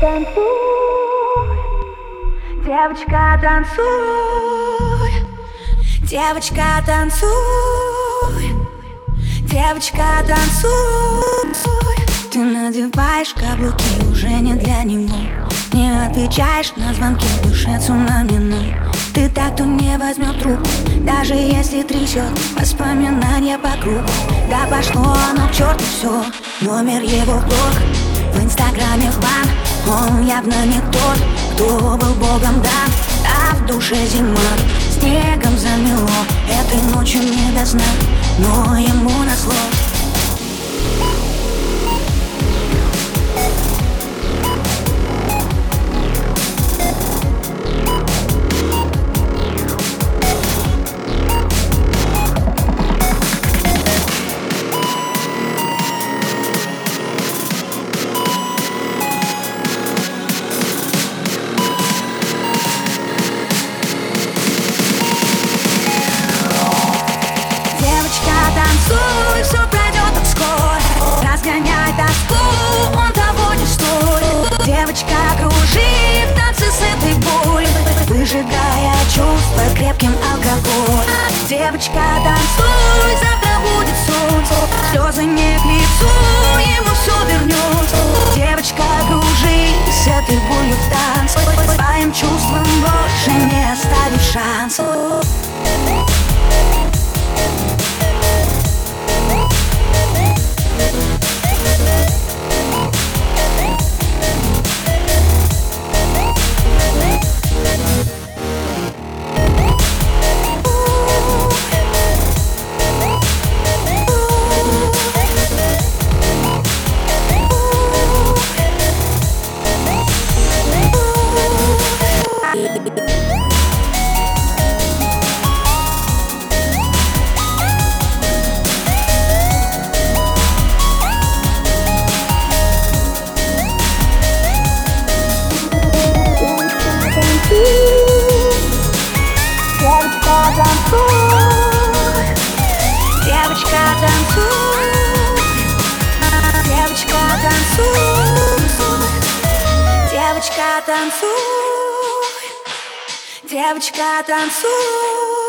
танцуй, девочка, танцуй, девочка, танцуй, девочка, танцуй. Ты надеваешь каблуки уже не для него. Не отвечаешь на звонки, в душе цунами Ты так, кто не возьмет трубку Даже если трясет воспоминания по кругу. Да пошло оно к черту все Номер его блог В инстаграме бан Он явно не тот, кто был богом дан А в душе зима Снегом замело. Этой ночью не до сна Но ему на слов танцуй, все пройдет так скоро. Разгоняй тоску, он того не стоит. Девочка, кружи в танце с этой болью. Выжигая чувства крепким алкоголем. Девочка, танцуй, завтра будет солнце. Слезы не к лицу, ему все вернется Девочка, кружи с этой болью в танце. Своим чувствам больше не оставишь шансов Девочка, танцуй. Девочка, танцуй